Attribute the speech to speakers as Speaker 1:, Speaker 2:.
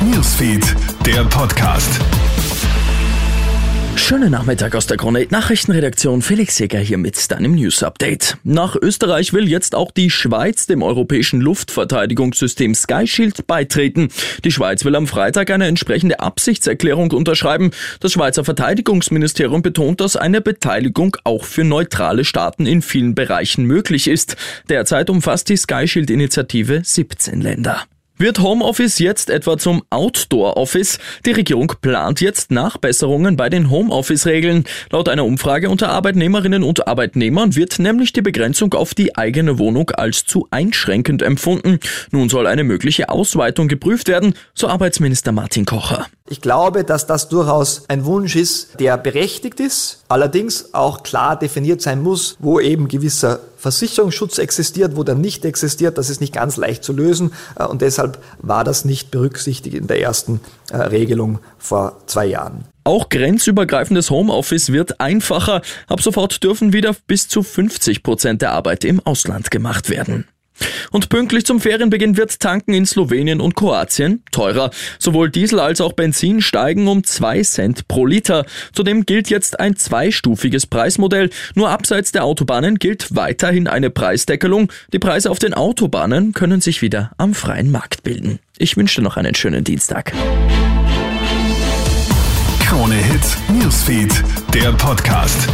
Speaker 1: Newsfeed, der Podcast.
Speaker 2: Schönen Nachmittag aus der Krone Nachrichtenredaktion. Felix Jäger hier mit deinem News Update. Nach Österreich will jetzt auch die Schweiz dem europäischen Luftverteidigungssystem Sky Shield beitreten. Die Schweiz will am Freitag eine entsprechende Absichtserklärung unterschreiben. Das Schweizer Verteidigungsministerium betont, dass eine Beteiligung auch für neutrale Staaten in vielen Bereichen möglich ist. Derzeit umfasst die Sky Shield Initiative 17 Länder. Wird Homeoffice jetzt etwa zum Outdoor-Office? Die Regierung plant jetzt Nachbesserungen bei den Homeoffice-Regeln. Laut einer Umfrage unter Arbeitnehmerinnen und Arbeitnehmern wird nämlich die Begrenzung auf die eigene Wohnung als zu einschränkend empfunden. Nun soll eine mögliche Ausweitung geprüft werden, so Arbeitsminister Martin Kocher.
Speaker 3: Ich glaube, dass das durchaus ein Wunsch ist, der berechtigt ist, allerdings auch klar definiert sein muss, wo eben gewisser Versicherungsschutz existiert, wo der nicht existiert. Das ist nicht ganz leicht zu lösen äh, und deshalb war das nicht berücksichtigt in der ersten äh, Regelung vor zwei Jahren.
Speaker 2: Auch grenzübergreifendes Homeoffice wird einfacher. Ab sofort dürfen wieder bis zu 50 Prozent der Arbeit im Ausland gemacht werden. Und pünktlich zum Ferienbeginn wird Tanken in Slowenien und Kroatien teurer. Sowohl Diesel als auch Benzin steigen um zwei Cent pro Liter. Zudem gilt jetzt ein zweistufiges Preismodell. Nur abseits der Autobahnen gilt weiterhin eine Preisdeckelung. Die Preise auf den Autobahnen können sich wieder am freien Markt bilden. Ich wünsche noch einen schönen Dienstag.
Speaker 1: Krone Hits, Newsfeed, der Podcast.